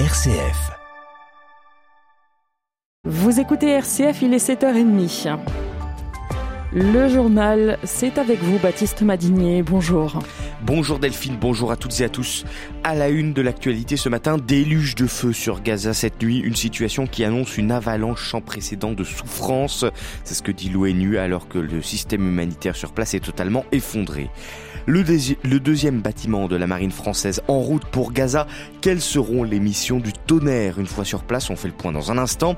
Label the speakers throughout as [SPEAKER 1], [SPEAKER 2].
[SPEAKER 1] RCF.
[SPEAKER 2] Vous écoutez RCF, il est 7h30. Le journal, c'est avec vous, Baptiste Madinier. Bonjour.
[SPEAKER 3] Bonjour Delphine, bonjour à toutes et à tous. À la une de l'actualité ce matin, déluge de feu sur Gaza cette nuit, une situation qui annonce une avalanche sans précédent de souffrance. C'est ce que dit l'ONU alors que le système humanitaire sur place est totalement effondré. Le, le, deuxième bâtiment de la marine française en route pour Gaza. Quelles seront les missions du tonnerre une fois sur place? On fait le point dans un instant.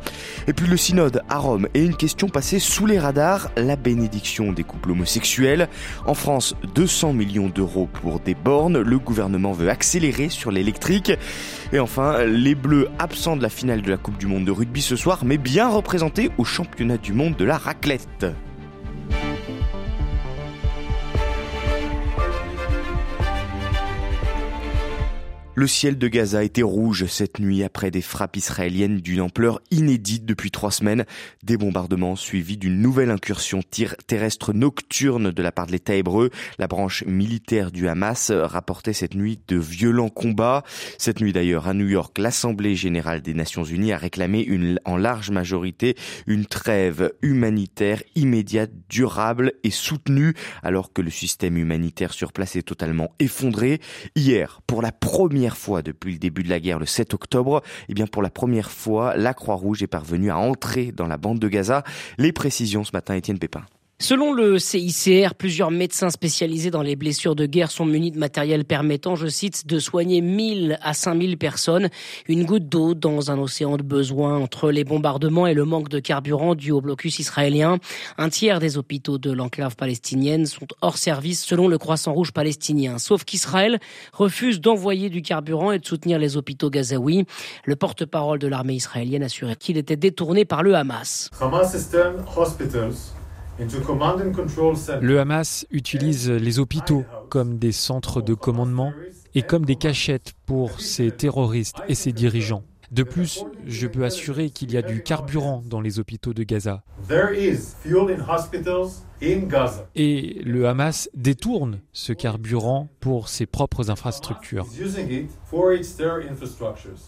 [SPEAKER 3] Et puis le synode à Rome et une question passée sous les radars, la bénédiction des couples homosexuels. En France, 200 millions d'euros pour des bornes. Le gouvernement veut accélérer sur l'électrique. Et enfin, les Bleus absents de la finale de la Coupe du Monde de rugby ce soir, mais bien représentés au championnat du monde de la raclette. Le ciel de Gaza était rouge cette nuit après des frappes israéliennes d'une ampleur inédite depuis trois semaines. Des bombardements suivis d'une nouvelle incursion terrestre nocturne de la part de l'État hébreu. La branche militaire du Hamas rapportait cette nuit de violents combats. Cette nuit d'ailleurs, à New York, l'Assemblée générale des Nations unies a réclamé en large majorité une trêve humanitaire immédiate, durable et soutenue alors que le système humanitaire sur place est totalement effondré. Hier, pour la première fois depuis le début de la guerre, le 7 octobre, eh bien pour la première fois, la Croix-Rouge est parvenue à entrer dans la bande de Gaza. Les précisions ce matin, Étienne Pépin.
[SPEAKER 4] Selon le CICR, plusieurs médecins spécialisés dans les blessures de guerre sont munis de matériel permettant, je cite, de soigner 1000 à 5000 personnes. Une goutte d'eau dans un océan de besoins entre les bombardements et le manque de carburant dû au blocus israélien. Un tiers des hôpitaux de l'enclave palestinienne sont hors service selon le Croissant Rouge palestinien. Sauf qu'Israël refuse d'envoyer du carburant et de soutenir les hôpitaux gazaouis. Le porte-parole de l'armée israélienne assurait qu'il était détourné par le Hamas.
[SPEAKER 5] Le Hamas utilise les hôpitaux comme des centres de commandement et comme des cachettes pour ses terroristes et ses dirigeants. De plus, je peux assurer qu'il y a du carburant dans les hôpitaux de Gaza. Et le Hamas détourne ce carburant pour ses propres infrastructures.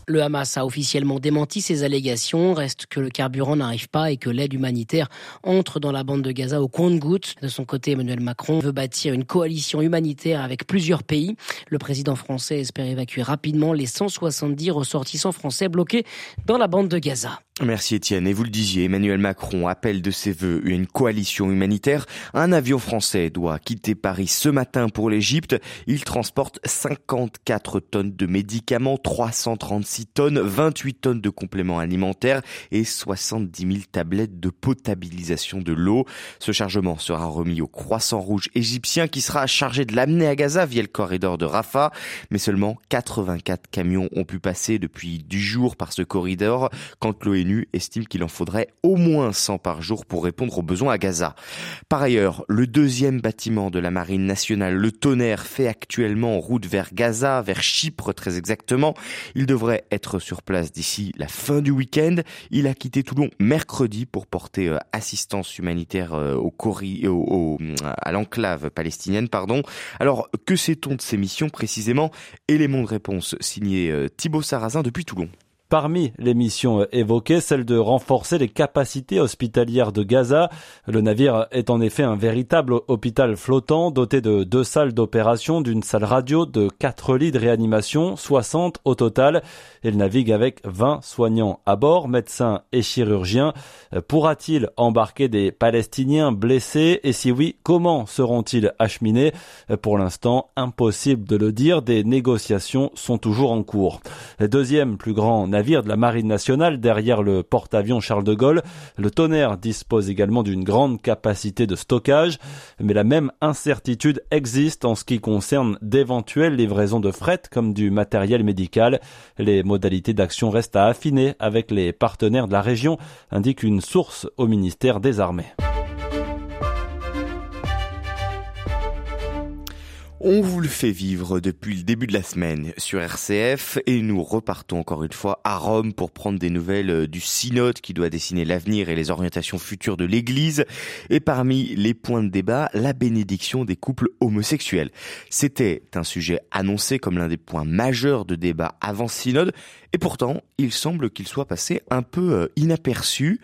[SPEAKER 4] Le Hamas a officiellement démenti ces allégations. Reste que le carburant n'arrive pas et que l'aide humanitaire entre dans la bande de Gaza au compte-gouttes. De son côté, Emmanuel Macron veut bâtir une coalition humanitaire avec plusieurs pays. Le président français espère évacuer rapidement les 170 ressortissants français bloqués dans la bande de Gaza.
[SPEAKER 3] Merci Étienne. Et vous le disiez, Emmanuel Macron appelle de ses voeux une coalition humanitaire. Un avion français doit quitter Paris ce matin pour l'Égypte. Il transporte 54 tonnes de médicaments, 336 tonnes, 28 tonnes de compléments alimentaires et 70 000 tablettes de potabilisation de l'eau. Ce chargement sera remis au Croissant Rouge égyptien qui sera chargé de l'amener à Gaza via le corridor de Rafah. Mais seulement 84 camions ont pu passer depuis du jour par ce corridor quand estime qu'il en faudrait au moins 100 par jour pour répondre aux besoins à Gaza. Par ailleurs, le deuxième bâtiment de la marine nationale, le Tonnerre, fait actuellement en route vers Gaza, vers Chypre très exactement. Il devrait être sur place d'ici la fin du week-end. Il a quitté Toulon mercredi pour porter euh, assistance humanitaire euh, au, à l'enclave palestinienne. Pardon. Alors, que sait-on de ces missions précisément? Élément de réponse signé euh, Thibaut Sarrazin depuis Toulon.
[SPEAKER 6] Parmi les missions évoquées, celle de renforcer les capacités hospitalières de Gaza. Le navire est en effet un véritable hôpital flottant doté de deux salles d'opération, d'une salle radio, de quatre lits de réanimation, 60 au total. Il navigue avec 20 soignants à bord, médecins et chirurgiens. Pourra-t-il embarquer des Palestiniens blessés? Et si oui, comment seront-ils acheminés? Pour l'instant, impossible de le dire. Des négociations sont toujours en cours. Navire de la Marine nationale derrière le porte-avions Charles de Gaulle. Le tonnerre dispose également d'une grande capacité de stockage, mais la même incertitude existe en ce qui concerne d'éventuelles livraisons de fret comme du matériel médical. Les modalités d'action restent à affiner avec les partenaires de la région, indique une source au ministère des Armées.
[SPEAKER 3] On vous le fait vivre depuis le début de la semaine sur RCF et nous repartons encore une fois à Rome pour prendre des nouvelles euh, du synode qui doit dessiner l'avenir et les orientations futures de l'Église. Et parmi les points de débat, la bénédiction des couples homosexuels. C'était un sujet annoncé comme l'un des points majeurs de débat avant synode et pourtant, il semble qu'il soit passé un peu euh, inaperçu.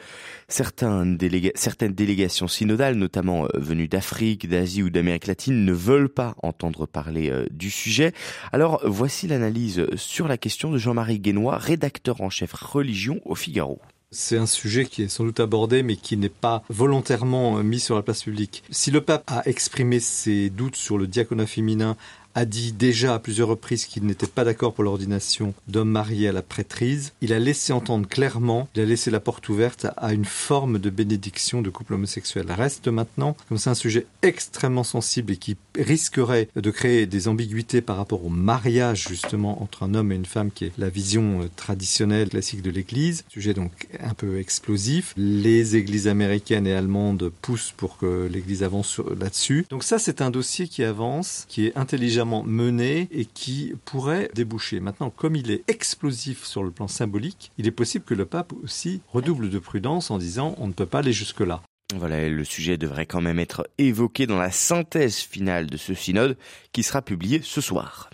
[SPEAKER 3] certaines délégations synodales, notamment euh, venues d'Afrique, d'Asie ou d'Amérique latine, ne veulent pas entendre parler euh, du sujet. Alors, voici l'analyse sur la question de Jean-Marie Guénois, rédacteur en chef religion au Figaro.
[SPEAKER 1] C'est un sujet qui est sans doute abordé, mais qui n'est pas volontairement mis sur la place publique. Si le pape a exprimé ses doutes sur le diaconat féminin a dit déjà à plusieurs reprises qu'il n'était pas d'accord pour l'ordination d'hommes mariés à la prêtrise. Il a laissé entendre clairement, il a laissé la porte ouverte à une forme de bénédiction de couple homosexuel. Reste maintenant, comme c'est un sujet extrêmement sensible et qui risquerait de créer des ambiguïtés par rapport au mariage justement entre un homme et une femme qui est la vision euh, traditionnelle classique de l'Église, sujet donc un peu explosif. Les églises américaines et allemandes poussent pour que l'Église avance là-dessus. Donc ça c'est un dossier qui avance, qui est intelligent mené et qui pourrait déboucher. Maintenant, comme il est explosif sur le plan symbolique, il est possible que le pape aussi redouble de prudence en disant on ne peut pas aller jusque-là.
[SPEAKER 3] Voilà, le sujet devrait quand même être évoqué dans la synthèse finale de ce synode qui sera publié ce soir.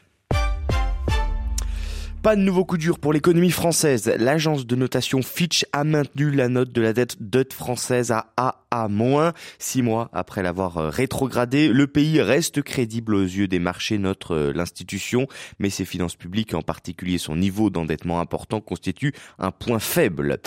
[SPEAKER 3] Pas de nouveau coup dur pour l'économie française. L'agence de notation Fitch a maintenu la note de la dette dette française à AA-, six mois après l'avoir euh, rétrogradé. Le pays reste crédible aux yeux des marchés, notre euh, l'institution, mais ses finances publiques, en particulier son niveau d'endettement important, constituent un point faible.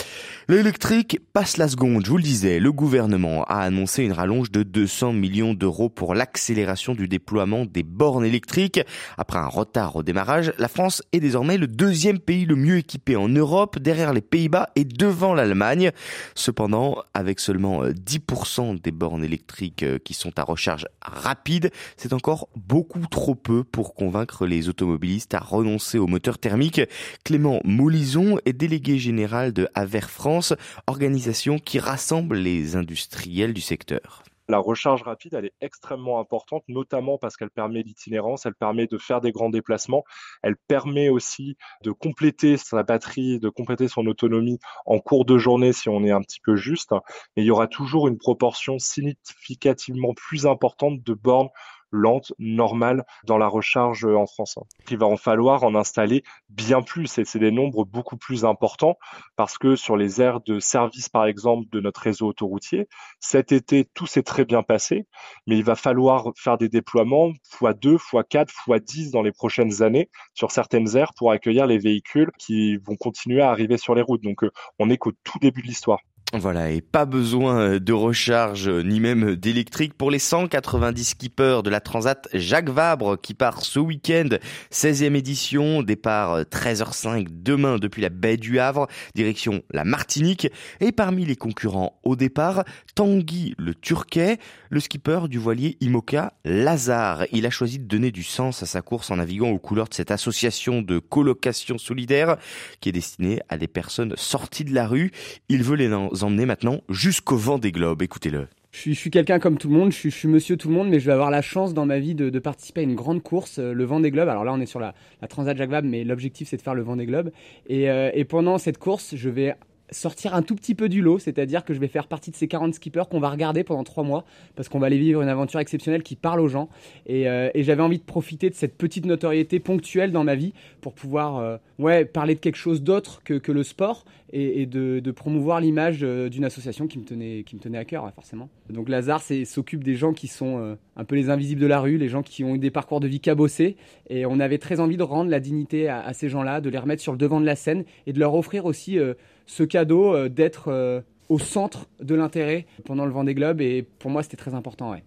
[SPEAKER 3] L'électrique passe la seconde, je vous le disais. Le gouvernement a annoncé une rallonge de 200 millions d'euros pour l'accélération du déploiement des bornes électriques. Après un retard au démarrage, la France est désormais le deuxième pays le mieux équipé en Europe, derrière les Pays-Bas et devant l'Allemagne. Cependant, avec seulement 10% euh, des bornes électriques euh, qui sont à recharge rapide, c'est encore beaucoup trop peu pour convaincre les automobilistes à renoncer au moteur thermique. Clément Moulison est délégué général de Aver France, organisation qui rassemble les industriels du secteur.
[SPEAKER 7] La recharge rapide, elle est extrêmement importante, notamment parce qu'elle permet l'itinérance, elle permet de faire des grands déplacements, elle permet aussi de compléter sa batterie, de compléter son autonomie en cours de journée si on est un petit peu juste. Mais il y aura toujours une proportion significativement plus importante de bornes lente, normale dans la recharge en France. Il va en falloir en installer bien plus et c'est des nombres beaucoup plus importants parce que sur les aires de service, par exemple, de notre réseau autoroutier, cet été, tout s'est très bien passé, mais il va falloir faire des déploiements x2, x4, x10 dans les prochaines années sur certaines aires pour accueillir les véhicules qui vont continuer à arriver sur les routes. Donc, euh, on n'est qu'au tout début de l'histoire.
[SPEAKER 3] Voilà, et pas besoin euh, de recharge euh, ni même d'électrique pour les 190 skippers de la Transat Jacques Vabre qui part ce week-end, 16e édition, départ 13h05 euh, demain depuis la baie du Havre, direction la Martinique. Et parmi les concurrents au départ, Tanguy le Turquet, le skipper du voilier Imoca Lazare. Il a choisi de donner du sens à sa course en naviguant aux couleurs de cette association de colocation solidaire qui est destinée à des personnes sorties de la rue. Il veut les emmener maintenant jusqu'au vent des globes. Écoutez-le.
[SPEAKER 8] Je suis, quelqu'un comme tout le monde, je suis, monsieur tout le monde, mais je vais avoir la chance dans ma vie de, participer à une grande course, euh, le vent des globes. Alors là, on est sur la, Transat Jacques Vabre, mais l'objectif, c'est de faire le vent des globes. Et, euh, et pendant cette course, je vais sortir un tout petit peu du lot, c'est-à-dire que je vais faire partie de ces 40 skippers qu'on va regarder pendant 3 mois, parce qu'on va aller vivre une aventure exceptionnelle qui parle aux gens. Et, euh, j'avais envie de profiter de cette petite notoriété ponctuelle dans ma vie pour pouvoir euh, ouais, parler de quelque chose d'autre que, le sport et, de, promouvoir l'image euh, d'une association qui me, tenait, qui me tenait à cœur, forcément. Donc Lazare s'occupe des gens qui sont un peu les invisibles de la rue, les gens qui ont eu des parcours de vie cabossés. Et on avait très envie de rendre la dignité à ces gens-là, de les remettre sur le devant de la scène et de leur offrir aussi ce cadeau euh, d'être euh, au centre de l'intérêt pendant le Vendée Globe et pour moi c'était très important ouais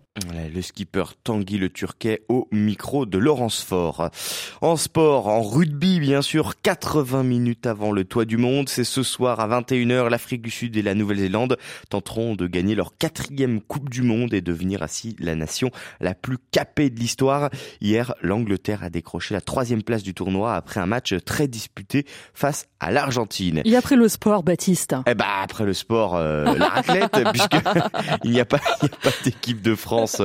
[SPEAKER 3] le skipper Tanguy le Turquet au micro de Laurence Fort. En sport, en rugby bien sûr, 80 minutes avant le toit du monde, c'est ce soir à 21h, l'Afrique du Sud et la Nouvelle-Zélande tenteront de gagner leur quatrième Coupe du Monde et devenir ainsi la nation la plus capée de l'histoire. Hier, l'Angleterre a décroché la troisième place du tournoi après un match très disputé face à l'Argentine.
[SPEAKER 2] Et après le sport, Baptiste?
[SPEAKER 3] Eh bah après le sport, euh, la raclette, puisque il n'y a pas, pas d'équipe de France France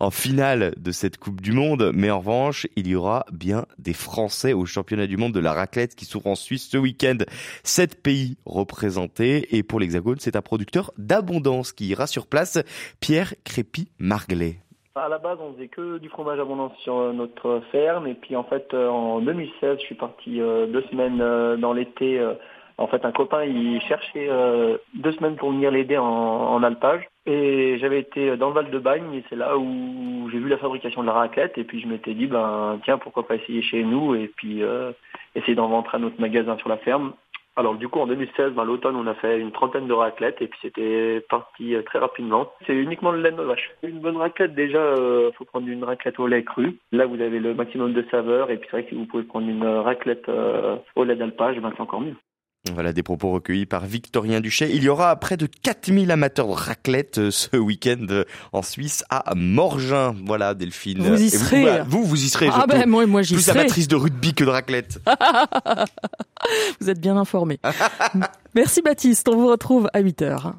[SPEAKER 3] en finale de cette Coupe du Monde. Mais en revanche, il y aura bien des Français au championnat du monde de la raclette qui s'ouvre en Suisse ce week-end. Sept pays représentés et pour l'Hexagone, c'est un producteur d'abondance qui ira sur place, Pierre Crépy-Marglet.
[SPEAKER 9] À la base, on faisait que du fromage abondance sur notre ferme. Et puis, en fait, en 2016, je suis parti euh, deux semaines euh, dans l'été. Euh, en fait, un copain, il cherchait deux semaines pour venir l'aider en, alpage. Et j'avais été dans le Val de Bagne et c'est là où j'ai vu la fabrication de la raclette. Et puis, je m'étais dit, ben, tiens, pourquoi pas essayer chez nous et puis essayer d'en vendre à notre magasin sur la ferme. Alors du coup en 2016, ben, l'automne, on a fait une trentaine de raclettes et puis c'était parti euh, très rapidement. C'est uniquement le lait de vache. Une bonne raclette déjà, euh, faut prendre une raclette au lait cru. Là vous avez le maximum de saveur et puis c'est vrai que vous pouvez prendre une raclette euh, au lait d'alpage, ben, c'est encore mieux.
[SPEAKER 3] Voilà des propos recueillis par Victorien Duchet. Il y aura près de 4000 amateurs de raclette euh, ce week-end euh, en Suisse à Morgin. Voilà Delphine.
[SPEAKER 2] Vous y serez.
[SPEAKER 3] Bah, vous, vous, y serez.
[SPEAKER 2] Ah ben moi, moi j'y
[SPEAKER 3] serai. Plus amatrice de rugby que de raclette.
[SPEAKER 2] vous êtes bien informé. Merci Baptiste. On vous retrouve à 8 heures.